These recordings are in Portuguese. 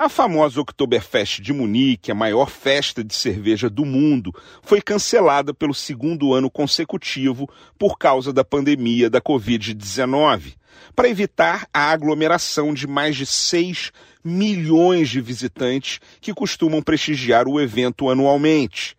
A famosa Oktoberfest de Munique, a maior festa de cerveja do mundo, foi cancelada pelo segundo ano consecutivo por causa da pandemia da Covid-19, para evitar a aglomeração de mais de 6 milhões de visitantes que costumam prestigiar o evento anualmente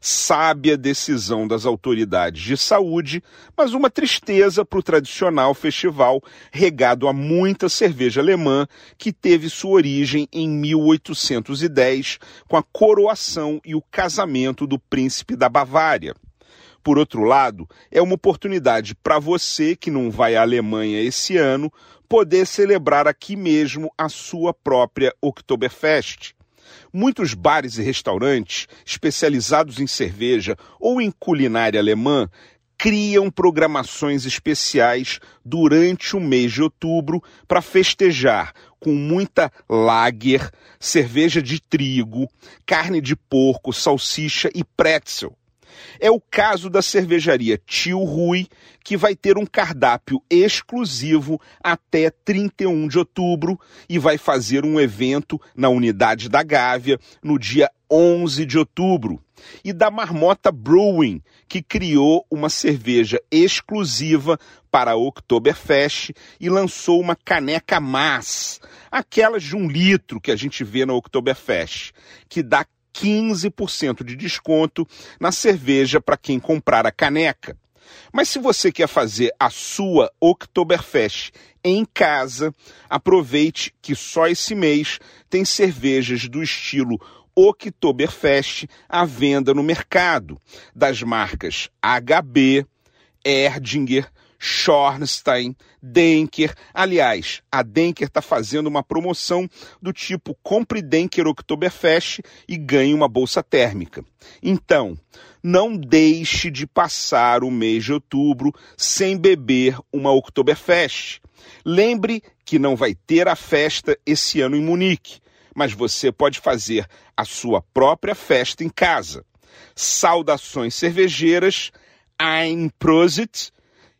sábia decisão das autoridades de saúde, mas uma tristeza para o tradicional festival regado a muita cerveja alemã que teve sua origem em 1810 com a coroação e o casamento do príncipe da Bavária. Por outro lado, é uma oportunidade para você que não vai à Alemanha esse ano poder celebrar aqui mesmo a sua própria Oktoberfest. Muitos bares e restaurantes especializados em cerveja ou em culinária alemã criam programações especiais durante o mês de outubro para festejar com muita lager, cerveja de trigo, carne de porco, salsicha e pretzel. É o caso da cervejaria Tio Rui, que vai ter um cardápio exclusivo até 31 de outubro e vai fazer um evento na Unidade da Gávea no dia 11 de outubro. E da Marmota Brewing, que criou uma cerveja exclusiva para a Oktoberfest e lançou uma caneca Mass, aquelas de um litro que a gente vê na Oktoberfest, que dá 15% de desconto na cerveja para quem comprar a caneca. Mas se você quer fazer a sua Oktoberfest em casa, aproveite que só esse mês tem cervejas do estilo Oktoberfest à venda no mercado, das marcas HB, Erdinger, Schornstein, Denker. Aliás, a Denker está fazendo uma promoção do tipo compre Denker Oktoberfest e ganhe uma bolsa térmica. Então, não deixe de passar o mês de outubro sem beber uma Oktoberfest. Lembre que não vai ter a festa esse ano em Munique, mas você pode fazer a sua própria festa em casa. Saudações cervejeiras, Ein Prosit